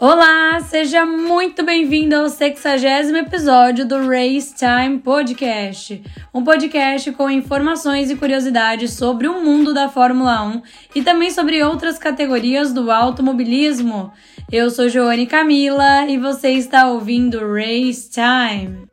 Olá, seja muito bem-vindo ao 60 episódio do Race Time Podcast, um podcast com informações e curiosidades sobre o mundo da Fórmula 1 e também sobre outras categorias do automobilismo. Eu sou Joane Camila e você está ouvindo Race Time.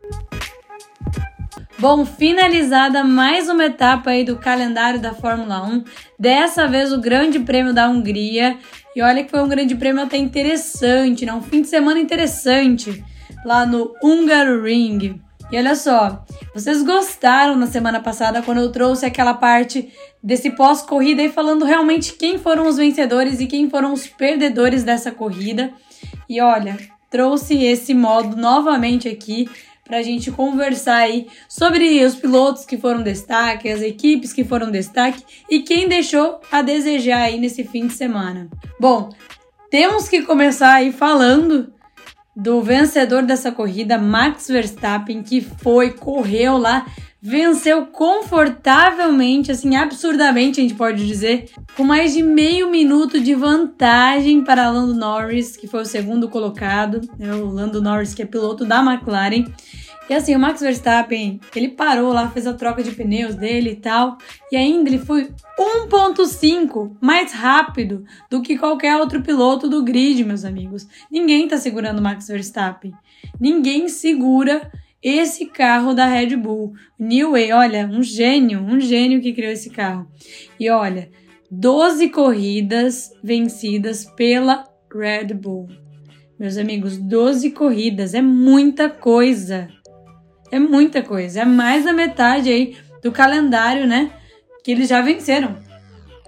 Bom, finalizada mais uma etapa aí do calendário da Fórmula 1, dessa vez o Grande Prêmio da Hungria. E olha que foi um grande prêmio até interessante, né? Um fim de semana interessante lá no Hungaroring. E olha só, vocês gostaram na semana passada quando eu trouxe aquela parte desse pós-corrida e falando realmente quem foram os vencedores e quem foram os perdedores dessa corrida. E olha, trouxe esse modo novamente aqui para a gente conversar aí sobre os pilotos que foram destaque, as equipes que foram destaque e quem deixou a desejar aí nesse fim de semana. Bom, temos que começar aí falando do vencedor dessa corrida, Max Verstappen, que foi, correu lá, venceu confortavelmente, assim, absurdamente, a gente pode dizer, com mais de meio minuto de vantagem para Lando Norris, que foi o segundo colocado, né, o Lando Norris, que é piloto da McLaren. E assim, o Max Verstappen, ele parou lá, fez a troca de pneus dele e tal, e ainda ele foi 1.5 mais rápido do que qualquer outro piloto do grid, meus amigos. Ninguém tá segurando o Max Verstappen. Ninguém segura esse carro da Red Bull. New Way, olha, um gênio, um gênio que criou esse carro. E olha, 12 corridas vencidas pela Red Bull. Meus amigos, 12 corridas é muita coisa. É muita coisa. É mais da metade aí do calendário, né? Que eles já venceram.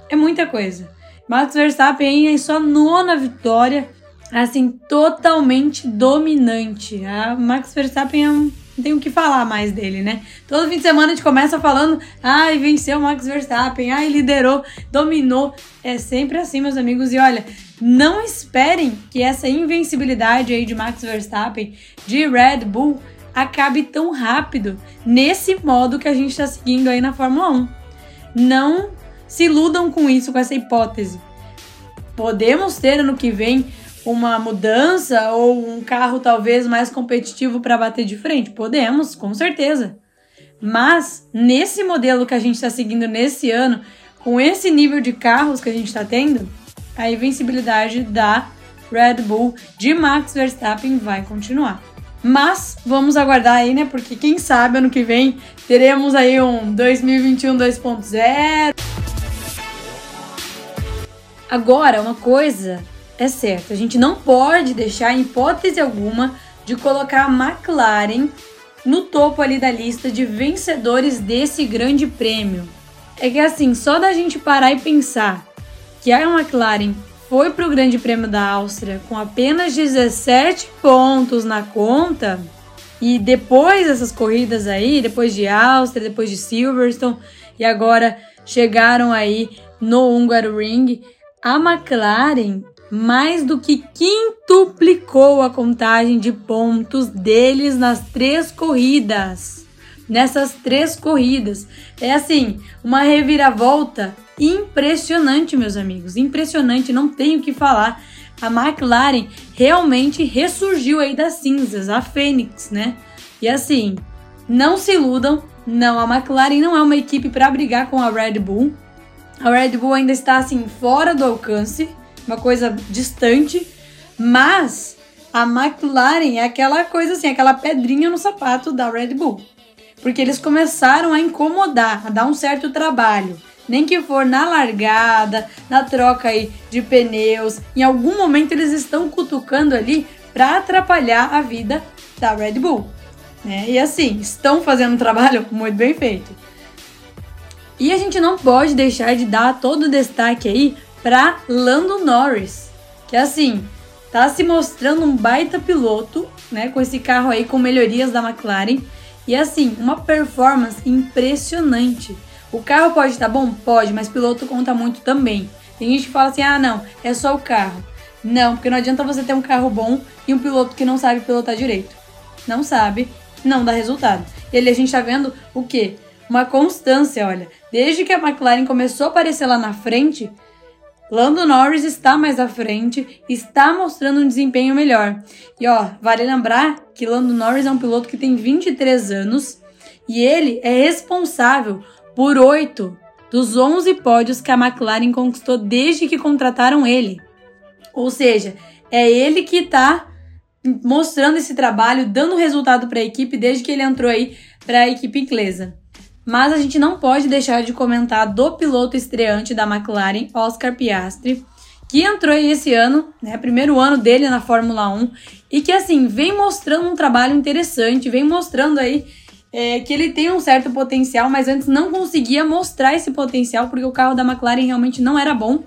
É muita coisa. Max Verstappen em sua nona vitória, assim, totalmente dominante. A Max Verstappen é um, não tem o que falar mais dele, né? Todo fim de semana a gente começa falando, ai, venceu o Max Verstappen, ai, liderou, dominou. É sempre assim, meus amigos. E olha, não esperem que essa invencibilidade aí de Max Verstappen, de Red Bull, acabe tão rápido nesse modo que a gente está seguindo aí na Fórmula 1. Não se iludam com isso, com essa hipótese. Podemos ter ano que vem uma mudança ou um carro talvez mais competitivo para bater de frente? Podemos, com certeza. Mas nesse modelo que a gente está seguindo nesse ano, com esse nível de carros que a gente está tendo, a invencibilidade da Red Bull de Max Verstappen vai continuar. Mas vamos aguardar aí, né? Porque quem sabe ano que vem teremos aí um 2021 2.0. Agora, uma coisa é certa, a gente não pode deixar em hipótese alguma de colocar a McLaren no topo ali da lista de vencedores desse grande prêmio. É que assim, só da gente parar e pensar que a McLaren foi para o Grande Prêmio da Áustria com apenas 17 pontos na conta. E depois dessas corridas aí, depois de Áustria, depois de Silverstone e agora chegaram aí no Hungaroring, a McLaren mais do que quintuplicou a contagem de pontos deles nas três corridas. Nessas três corridas. É assim, uma reviravolta impressionante, meus amigos. Impressionante, não tenho o que falar. A McLaren realmente ressurgiu aí das cinzas, a Fênix, né? E assim, não se iludam, não, a McLaren não é uma equipe para brigar com a Red Bull. A Red Bull ainda está assim fora do alcance, uma coisa distante, mas a McLaren é aquela coisa assim, aquela pedrinha no sapato da Red Bull. Porque eles começaram a incomodar, a dar um certo trabalho nem que for na largada, na troca aí de pneus, em algum momento eles estão cutucando ali para atrapalhar a vida da Red Bull. Né? E assim, estão fazendo um trabalho muito bem feito. E a gente não pode deixar de dar todo o destaque aí para Lando Norris, que assim, tá se mostrando um baita piloto, né, com esse carro aí com melhorias da McLaren e assim, uma performance impressionante. O carro pode estar bom? Pode, mas piloto conta muito também. Tem gente que fala assim: ah, não, é só o carro. Não, porque não adianta você ter um carro bom e um piloto que não sabe pilotar direito. Não sabe, não dá resultado. E ali a gente tá vendo o quê? Uma constância, olha. Desde que a McLaren começou a aparecer lá na frente, Lando Norris está mais à frente, está mostrando um desempenho melhor. E ó, vale lembrar que Lando Norris é um piloto que tem 23 anos e ele é responsável por 8 dos 11 pódios que a McLaren conquistou desde que contrataram ele. Ou seja, é ele que está mostrando esse trabalho, dando resultado para a equipe desde que ele entrou aí para a equipe inglesa. Mas a gente não pode deixar de comentar do piloto estreante da McLaren, Oscar Piastri, que entrou aí esse ano, né, primeiro ano dele na Fórmula 1, e que assim vem mostrando um trabalho interessante, vem mostrando aí é, que ele tem um certo potencial, mas antes não conseguia mostrar esse potencial porque o carro da McLaren realmente não era bom.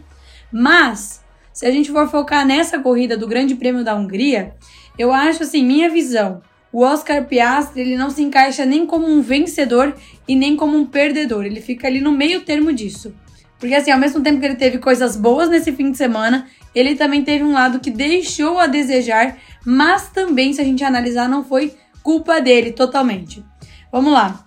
Mas se a gente for focar nessa corrida do Grande Prêmio da Hungria, eu acho assim, minha visão, o Oscar Piastri ele não se encaixa nem como um vencedor e nem como um perdedor. Ele fica ali no meio termo disso. Porque assim, ao mesmo tempo que ele teve coisas boas nesse fim de semana, ele também teve um lado que deixou a desejar, mas também, se a gente analisar, não foi culpa dele totalmente. Vamos lá.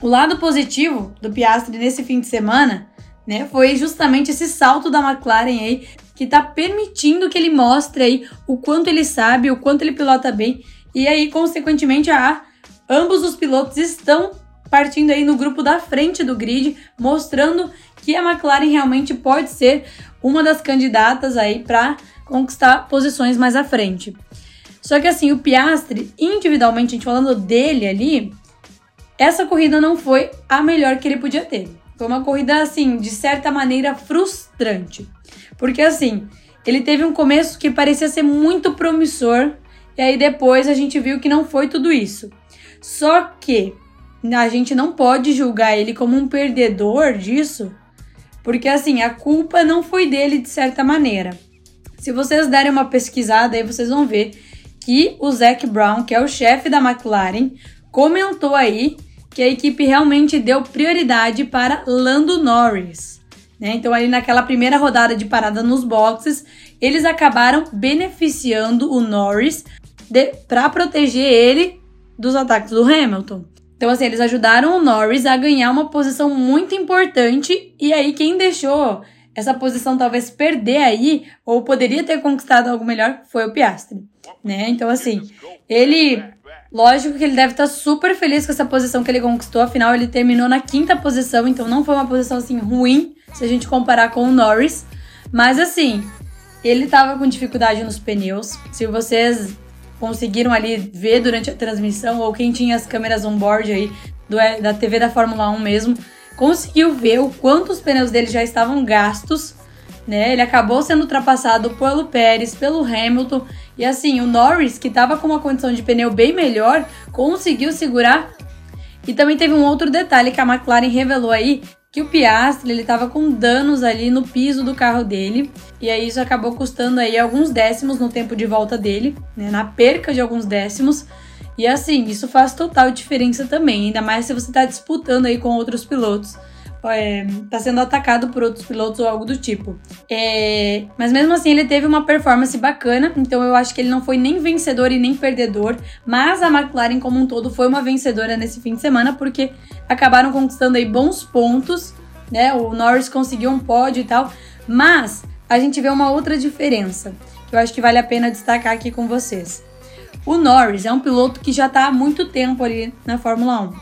O lado positivo do Piastri nesse fim de semana, né, foi justamente esse salto da McLaren aí, que tá permitindo que ele mostre aí o quanto ele sabe, o quanto ele pilota bem e aí, consequentemente, a ambos os pilotos estão partindo aí no grupo da frente do grid, mostrando que a McLaren realmente pode ser uma das candidatas aí para conquistar posições mais à frente. Só que assim, o Piastri, individualmente, a gente falando dele ali, essa corrida não foi a melhor que ele podia ter. Foi uma corrida assim, de certa maneira frustrante. Porque assim, ele teve um começo que parecia ser muito promissor, e aí depois a gente viu que não foi tudo isso. Só que a gente não pode julgar ele como um perdedor disso, porque assim, a culpa não foi dele de certa maneira. Se vocês derem uma pesquisada aí, vocês vão ver que o Zac Brown, que é o chefe da McLaren, comentou aí que a equipe realmente deu prioridade para Lando Norris. Né? Então, ali naquela primeira rodada de parada nos boxes, eles acabaram beneficiando o Norris para proteger ele dos ataques do Hamilton. Então, assim, eles ajudaram o Norris a ganhar uma posição muito importante. E aí, quem deixou essa posição talvez perder aí, ou poderia ter conquistado algo melhor, foi o Piastri, né? Então, assim, ele. Lógico que ele deve estar super feliz com essa posição que ele conquistou, afinal ele terminou na quinta posição, então não foi uma posição assim ruim se a gente comparar com o Norris. Mas assim, ele estava com dificuldade nos pneus. Se vocês conseguiram ali ver durante a transmissão, ou quem tinha as câmeras on-board aí do, da TV da Fórmula 1 mesmo, conseguiu ver o quanto os pneus dele já estavam gastos, né? Ele acabou sendo ultrapassado pelo Pérez, pelo Hamilton, e assim, o Norris, que estava com uma condição de pneu bem melhor, conseguiu segurar. E também teve um outro detalhe que a McLaren revelou aí, que o Piastri ele estava com danos ali no piso do carro dele e aí isso acabou custando aí alguns décimos no tempo de volta dele, né, na perca de alguns décimos. E assim, isso faz total diferença também, ainda mais se você está disputando aí com outros pilotos é, tá sendo atacado por outros pilotos ou algo do tipo. É, mas mesmo assim, ele teve uma performance bacana, então eu acho que ele não foi nem vencedor e nem perdedor, mas a McLaren como um todo foi uma vencedora nesse fim de semana, porque acabaram conquistando aí bons pontos, né? O Norris conseguiu um pódio e tal, mas a gente vê uma outra diferença, que eu acho que vale a pena destacar aqui com vocês. O Norris é um piloto que já está há muito tempo ali na Fórmula 1,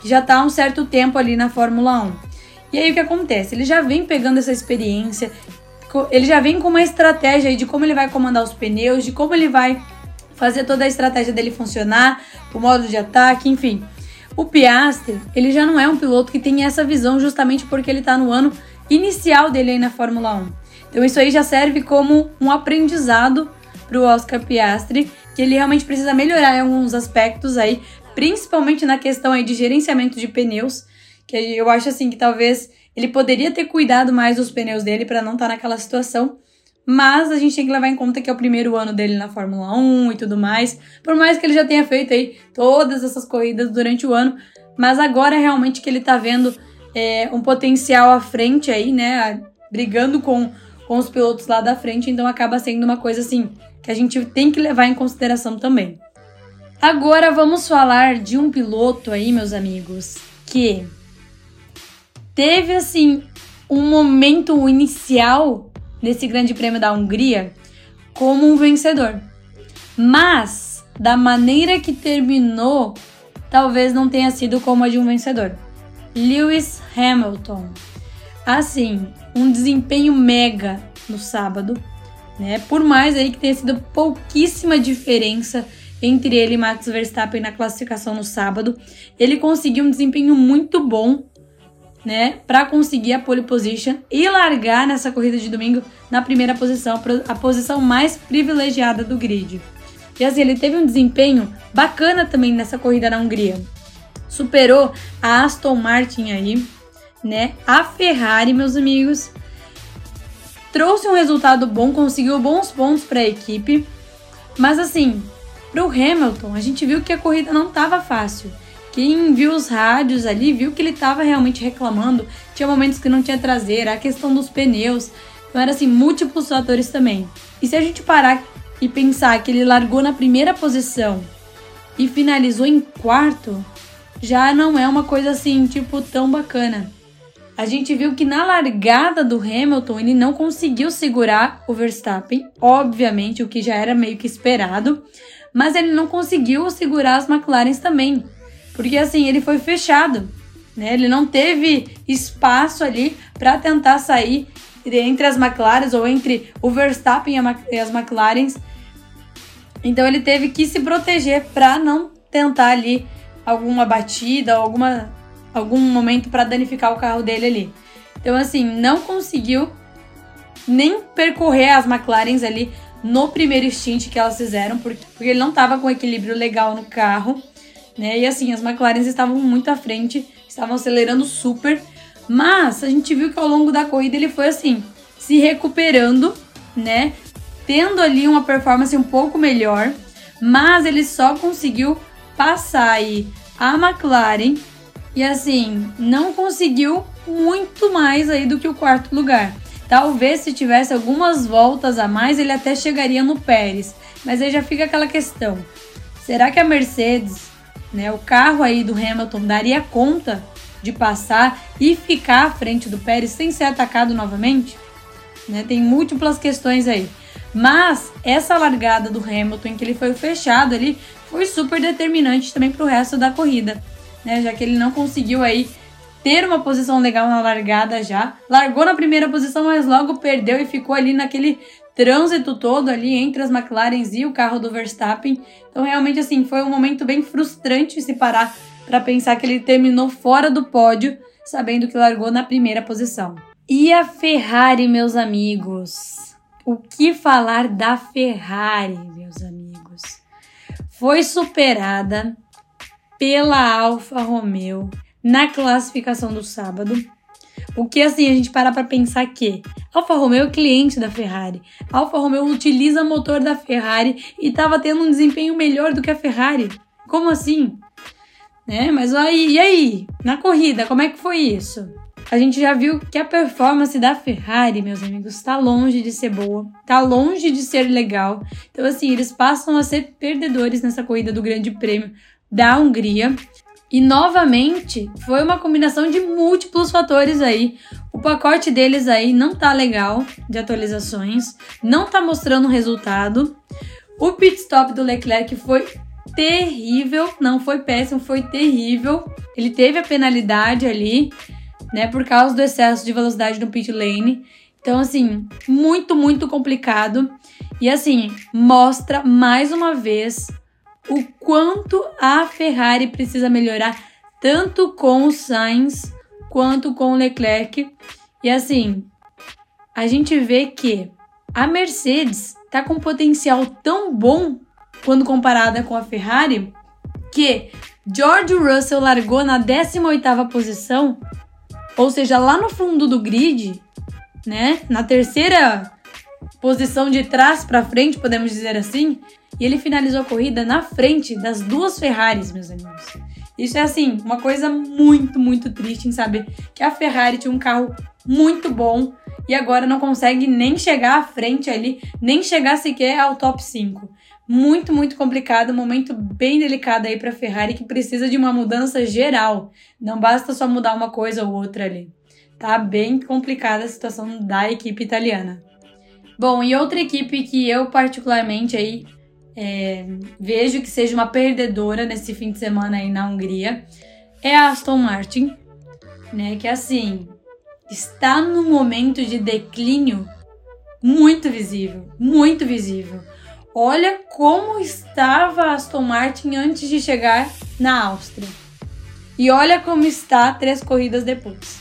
que já está há um certo tempo ali na Fórmula 1. E aí o que acontece? Ele já vem pegando essa experiência, ele já vem com uma estratégia aí de como ele vai comandar os pneus, de como ele vai fazer toda a estratégia dele funcionar, o modo de ataque, enfim. O Piastri, ele já não é um piloto que tem essa visão justamente porque ele está no ano inicial dele aí na Fórmula 1. Então isso aí já serve como um aprendizado para o Oscar Piastri, que ele realmente precisa melhorar em alguns aspectos aí, principalmente na questão aí de gerenciamento de pneus, que eu acho assim que talvez ele poderia ter cuidado mais dos pneus dele para não estar tá naquela situação. Mas a gente tem que levar em conta que é o primeiro ano dele na Fórmula 1 e tudo mais. Por mais que ele já tenha feito aí todas essas corridas durante o ano. Mas agora realmente que ele tá vendo é, um potencial à frente aí, né? Brigando com, com os pilotos lá da frente. Então acaba sendo uma coisa assim que a gente tem que levar em consideração também. Agora vamos falar de um piloto aí, meus amigos, que teve assim um momento inicial nesse Grande Prêmio da Hungria como um vencedor. Mas, da maneira que terminou, talvez não tenha sido como a de um vencedor. Lewis Hamilton. Assim, um desempenho mega no sábado, né? Por mais aí que tenha sido pouquíssima diferença entre ele e Max Verstappen na classificação no sábado, ele conseguiu um desempenho muito bom, né, para conseguir a pole position e largar nessa corrida de domingo na primeira posição, a posição mais privilegiada do grid. E assim, ele teve um desempenho bacana também nessa corrida na Hungria. Superou a Aston Martin aí, né? A Ferrari, meus amigos, trouxe um resultado bom, conseguiu bons pontos para a equipe. Mas assim, para o Hamilton, a gente viu que a corrida não estava fácil. Quem viu os rádios ali viu que ele estava realmente reclamando. Tinha momentos que não tinha traseira, a questão dos pneus. Então era assim, múltiplos fatores também. E se a gente parar e pensar que ele largou na primeira posição e finalizou em quarto, já não é uma coisa assim, tipo, tão bacana. A gente viu que na largada do Hamilton ele não conseguiu segurar o Verstappen, obviamente, o que já era meio que esperado, mas ele não conseguiu segurar as McLarens também, porque assim ele foi fechado, né? Ele não teve espaço ali para tentar sair entre as McLarens ou entre o Verstappen e as McLarens então ele teve que se proteger para não tentar ali alguma batida alguma, algum momento para danificar o carro dele ali. Então assim, não conseguiu nem percorrer as McLarens ali no primeiro stint que elas fizeram, porque, porque ele não estava com equilíbrio legal no carro, né? E assim, as McLarens estavam muito à frente, estavam acelerando super, mas a gente viu que ao longo da corrida ele foi assim, se recuperando, né? tendo ali uma performance um pouco melhor, mas ele só conseguiu passar aí a McLaren e assim, não conseguiu muito mais aí do que o quarto lugar. Talvez se tivesse algumas voltas a mais, ele até chegaria no Pérez. Mas aí já fica aquela questão: será que a Mercedes, né, o carro aí do Hamilton, daria conta de passar e ficar à frente do Pérez sem ser atacado novamente? Né, tem múltiplas questões aí. Mas essa largada do Hamilton, em que ele foi fechado ali, foi super determinante também para o resto da corrida, né? Já que ele não conseguiu aí ter uma posição legal na largada já. Largou na primeira posição, mas logo perdeu e ficou ali naquele trânsito todo ali entre as McLarens e o carro do Verstappen. Então realmente assim, foi um momento bem frustrante se parar para pensar que ele terminou fora do pódio, sabendo que largou na primeira posição. E a Ferrari, meus amigos? O que falar da Ferrari, meus amigos? Foi superada pela Alfa Romeo na classificação do sábado. O que assim a gente para para pensar que Alfa Romeo é cliente da Ferrari. Alfa Romeo utiliza motor da Ferrari e estava tendo um desempenho melhor do que a Ferrari. Como assim? Né? Mas aí, e aí? Na corrida, como é que foi isso? a gente já viu que a performance da Ferrari, meus amigos, está longe de ser boa, está longe de ser legal. Então, assim, eles passam a ser perdedores nessa corrida do Grande Prêmio da Hungria. E novamente foi uma combinação de múltiplos fatores aí. O pacote deles aí não tá legal de atualizações, não tá mostrando resultado. O pit stop do Leclerc foi terrível, não foi péssimo, foi terrível. Ele teve a penalidade ali né, por causa do excesso de velocidade no pit lane. Então, assim, muito, muito complicado. E, assim, mostra mais uma vez o quanto a Ferrari precisa melhorar, tanto com o Sainz quanto com o Leclerc. E, assim, a gente vê que a Mercedes tá com um potencial tão bom quando comparada com a Ferrari que George Russell largou na 18ª posição ou seja, lá no fundo do grid, né, na terceira posição de trás para frente, podemos dizer assim, e ele finalizou a corrida na frente das duas Ferraris, meus amigos. Isso é assim, uma coisa muito, muito triste em saber que a Ferrari tinha um carro muito bom e agora não consegue nem chegar à frente ali, nem chegar sequer ao top 5 muito, muito complicado, um momento bem delicado aí para a Ferrari que precisa de uma mudança geral. Não basta só mudar uma coisa ou outra ali. Tá bem complicada a situação da equipe italiana. Bom, e outra equipe que eu particularmente aí é, vejo que seja uma perdedora nesse fim de semana aí na Hungria é a Aston Martin, né? Que assim está num momento de declínio muito visível, muito visível. Olha como estava a Aston Martin antes de chegar na Áustria. E olha como está três corridas depois.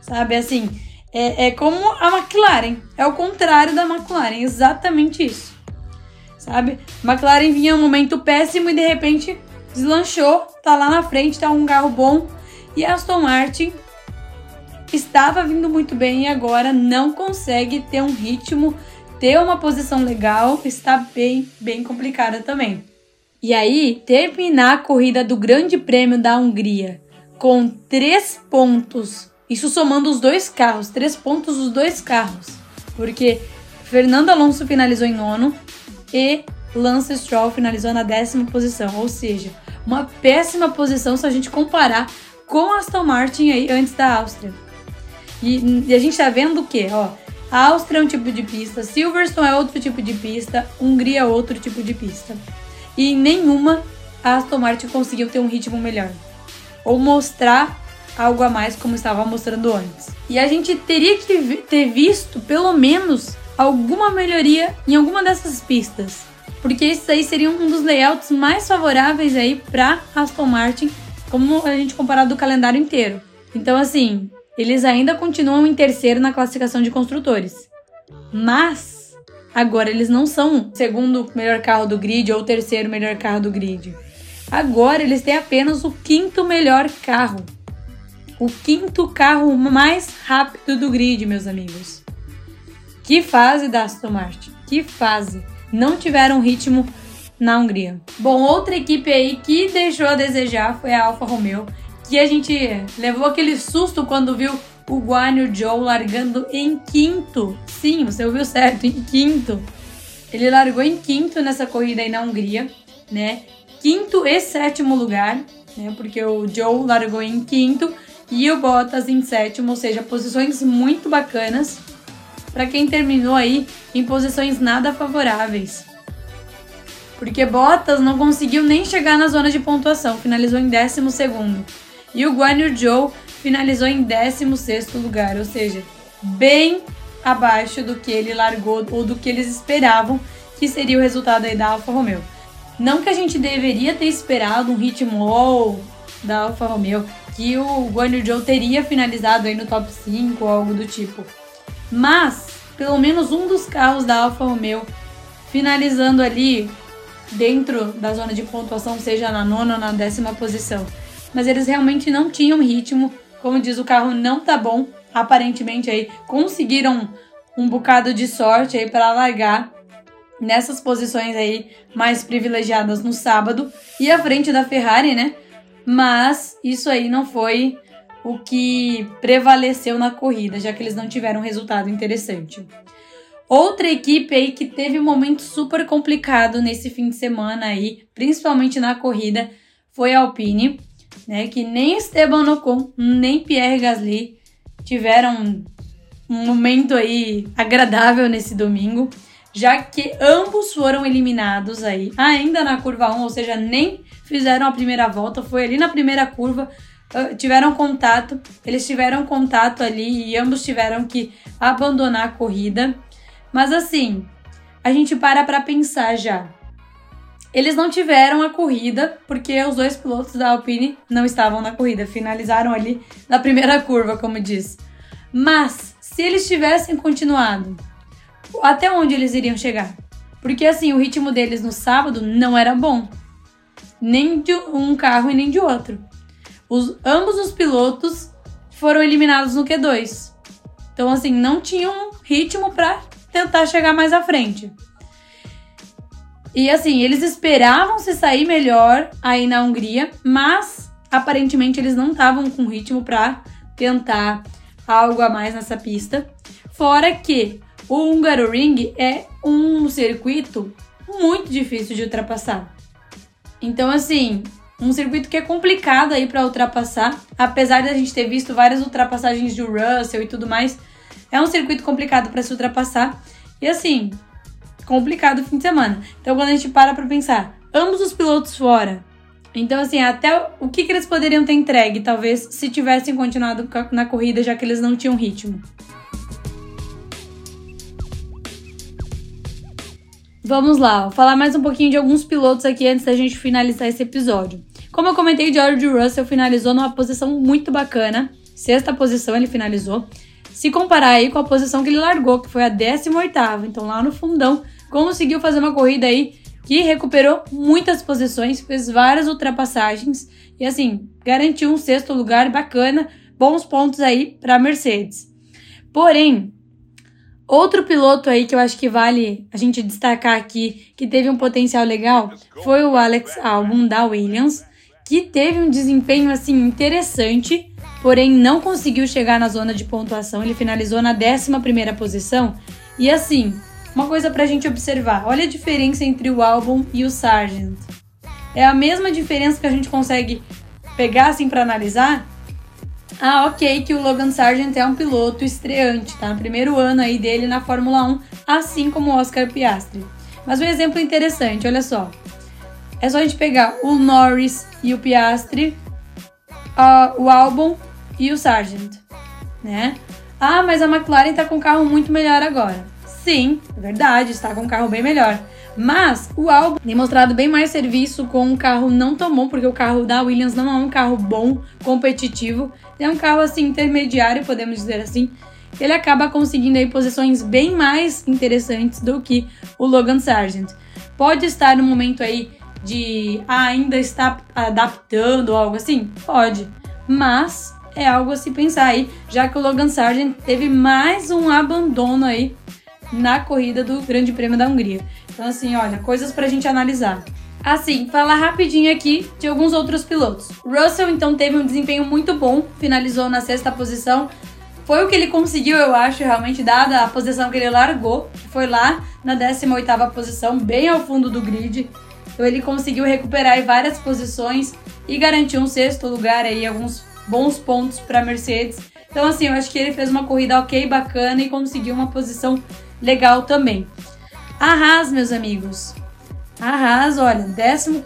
Sabe assim, é, é como a McLaren. É o contrário da McLaren, exatamente isso. Sabe? McLaren vinha um momento péssimo e de repente deslanchou, tá lá na frente, tá um carro bom. E Aston Martin estava vindo muito bem e agora não consegue ter um ritmo, ter uma posição legal, está bem, bem complicada também. E aí, terminar a corrida do Grande Prêmio da Hungria com três pontos, isso somando os dois carros, três pontos dos dois carros, porque Fernando Alonso finalizou em nono e Lance Stroll finalizou na décima posição, ou seja, uma péssima posição se a gente comparar com Aston Martin aí antes da Áustria. E, e a gente tá vendo o quê? Ó, a Áustria é um tipo de pista, Silverstone é outro tipo de pista, Hungria é outro tipo de pista. E nenhuma a Aston Martin conseguiu ter um ritmo melhor. Ou mostrar algo a mais como estava mostrando antes. E a gente teria que ter visto pelo menos alguma melhoria em alguma dessas pistas. Porque isso aí seria um dos layouts mais favoráveis aí para Aston Martin, como a gente comparar do calendário inteiro. Então assim, eles ainda continuam em terceiro na classificação de construtores. Mas agora eles não são o segundo melhor carro do grid ou o terceiro melhor carro do grid. Agora eles têm apenas o quinto melhor carro. O quinto carro mais rápido do grid, meus amigos. Que fase da Aston Martin? Que fase! Não tiveram ritmo na Hungria. Bom, outra equipe aí que deixou a desejar foi a Alfa Romeo que a gente levou aquele susto quando viu o Guan Yu Zhou largando em quinto. Sim, você ouviu certo, em quinto. Ele largou em quinto nessa corrida aí na Hungria, né? Quinto e sétimo lugar, né? Porque o Zhou largou em quinto e o Bottas em sétimo, ou seja, posições muito bacanas para quem terminou aí em posições nada favoráveis. Porque Bottas não conseguiu nem chegar na zona de pontuação, finalizou em décimo segundo. E o Guan Yu Zhou finalizou em 16º lugar, ou seja, bem abaixo do que ele largou ou do que eles esperavam que seria o resultado aí da Alfa Romeo. Não que a gente deveria ter esperado um ritmo da Alfa Romeo, que o Guan Yu Zhou teria finalizado aí no top 5 ou algo do tipo. Mas, pelo menos um dos carros da Alfa Romeo finalizando ali dentro da zona de pontuação, seja na nona ou na décima posição mas eles realmente não tinham ritmo. Como diz, o carro não tá bom. Aparentemente aí conseguiram um bocado de sorte aí para largar nessas posições aí mais privilegiadas no sábado e à frente da Ferrari, né? Mas isso aí não foi o que prevaleceu na corrida, já que eles não tiveram um resultado interessante. Outra equipe aí que teve um momento super complicado nesse fim de semana aí, principalmente na corrida, foi a Alpine né, que nem Esteban Ocon, nem Pierre Gasly tiveram um momento aí agradável nesse domingo, já que ambos foram eliminados aí, ainda na curva 1, ou seja, nem fizeram a primeira volta, foi ali na primeira curva, tiveram contato, eles tiveram contato ali e ambos tiveram que abandonar a corrida. Mas assim, a gente para para pensar já. Eles não tiveram a corrida porque os dois pilotos da Alpine não estavam na corrida, finalizaram ali na primeira curva, como diz. Mas se eles tivessem continuado, até onde eles iriam chegar? Porque assim, o ritmo deles no sábado não era bom. Nem de um carro e nem de outro. Os, ambos os pilotos foram eliminados no Q2. Então, assim, não tinham ritmo para tentar chegar mais à frente. E assim, eles esperavam se sair melhor aí na Hungria, mas aparentemente eles não estavam com ritmo para tentar algo a mais nessa pista. Fora que o Hungaroring é um circuito muito difícil de ultrapassar. Então, assim, um circuito que é complicado aí para ultrapassar, apesar de a gente ter visto várias ultrapassagens de Russell e tudo mais, é um circuito complicado para se ultrapassar. E assim, complicado o fim de semana. Então quando a gente para pra pensar, ambos os pilotos fora. Então, assim, até o que, que eles poderiam ter entregue, talvez, se tivessem continuado na corrida, já que eles não tinham ritmo. Vamos lá, falar mais um pouquinho de alguns pilotos aqui antes da gente finalizar esse episódio. Como eu comentei, George Russell finalizou numa posição muito bacana, sexta posição ele finalizou. Se comparar aí com a posição que ele largou, que foi a 18ª, então lá no fundão, conseguiu fazer uma corrida aí que recuperou muitas posições, fez várias ultrapassagens e assim, garantiu um sexto lugar bacana, bons pontos aí para Mercedes. Porém, outro piloto aí que eu acho que vale a gente destacar aqui, que teve um potencial legal, foi o Alex Albon da Williams, que teve um desempenho assim interessante, porém não conseguiu chegar na zona de pontuação, ele finalizou na 11ª posição. E assim, uma coisa pra gente observar: olha a diferença entre o álbum e o Sargent. É a mesma diferença que a gente consegue pegar assim para analisar. Ah, ok, que o Logan Sargent é um piloto estreante, tá? No primeiro ano aí dele na Fórmula 1, assim como o Oscar Piastri. Mas um exemplo interessante, olha só. É só a gente pegar o Norris e o Piastri, o Albon e o Sargent, né? Ah, mas a McLaren tá com um carro muito melhor agora. Sim, é verdade, está com um carro bem melhor. Mas o Albon tem mostrado bem mais serviço com um carro não tão bom, porque o carro da Williams não é um carro bom, competitivo. É um carro assim intermediário, podemos dizer assim. Ele acaba conseguindo aí posições bem mais interessantes do que o Logan Sargent. Pode estar no momento aí de ah, ainda estar adaptando algo assim? Pode. Mas é algo a se pensar aí, já que o Logan Sargent teve mais um abandono aí na corrida do Grande Prêmio da Hungria. Então, assim, olha, coisas pra gente analisar. Assim, falar rapidinho aqui de alguns outros pilotos. Russell, então, teve um desempenho muito bom, finalizou na sexta posição. Foi o que ele conseguiu, eu acho, realmente, dada a posição que ele largou, que foi lá na 18ª posição, bem ao fundo do grid. Então ele conseguiu recuperar várias posições e garantiu um sexto lugar aí, alguns bons pontos para Mercedes. Então assim, eu acho que ele fez uma corrida ok, bacana e conseguiu uma posição legal também. A Haas, meus amigos. A Haas, olha, 14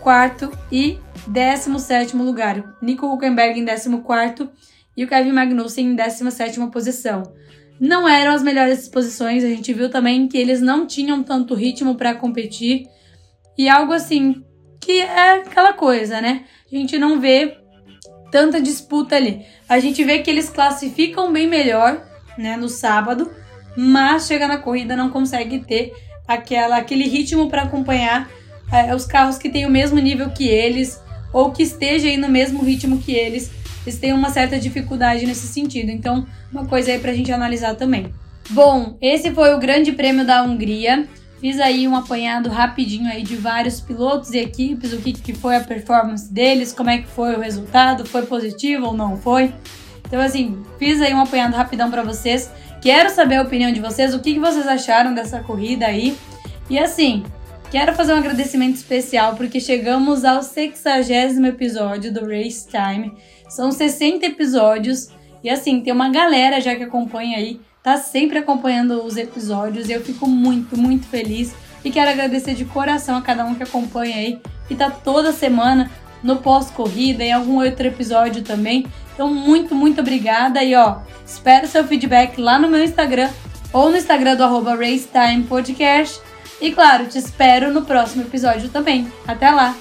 e 17 lugar. Nico Huckenberg em 14 e o Kevin Magnussen em 17 posição. Não eram as melhores posições, a gente viu também que eles não tinham tanto ritmo para competir. E algo assim, que é aquela coisa, né? A gente não vê tanta disputa ali. A gente vê que eles classificam bem melhor, né, no sábado, mas chega na corrida não consegue ter aquela, aquele ritmo para acompanhar é, os carros que têm o mesmo nível que eles ou que esteja aí no mesmo ritmo que eles. Eles têm uma certa dificuldade nesse sentido. Então, uma coisa aí para a gente analisar também. Bom, esse foi o Grande Prêmio da Hungria. Fiz aí um apanhado rapidinho aí de vários pilotos e equipes, o que, que foi a performance deles, como é que foi o resultado, foi positivo ou não foi. Então, assim, fiz aí um apanhado rapidão para vocês. Quero saber a opinião de vocês, o que, que vocês acharam dessa corrida aí. E assim, quero fazer um agradecimento especial porque chegamos ao 60 episódio do Race Time. São 60 episódios e assim, tem uma galera já que acompanha aí, tá sempre acompanhando os episódios e eu fico muito, muito feliz. E quero agradecer de coração a cada um que acompanha aí, que tá toda semana no pós-corrida, em algum outro episódio também. Então, muito, muito obrigada. E ó, espero seu feedback lá no meu Instagram ou no Instagram do arroba Racetime Podcast. E claro, te espero no próximo episódio também. Até lá!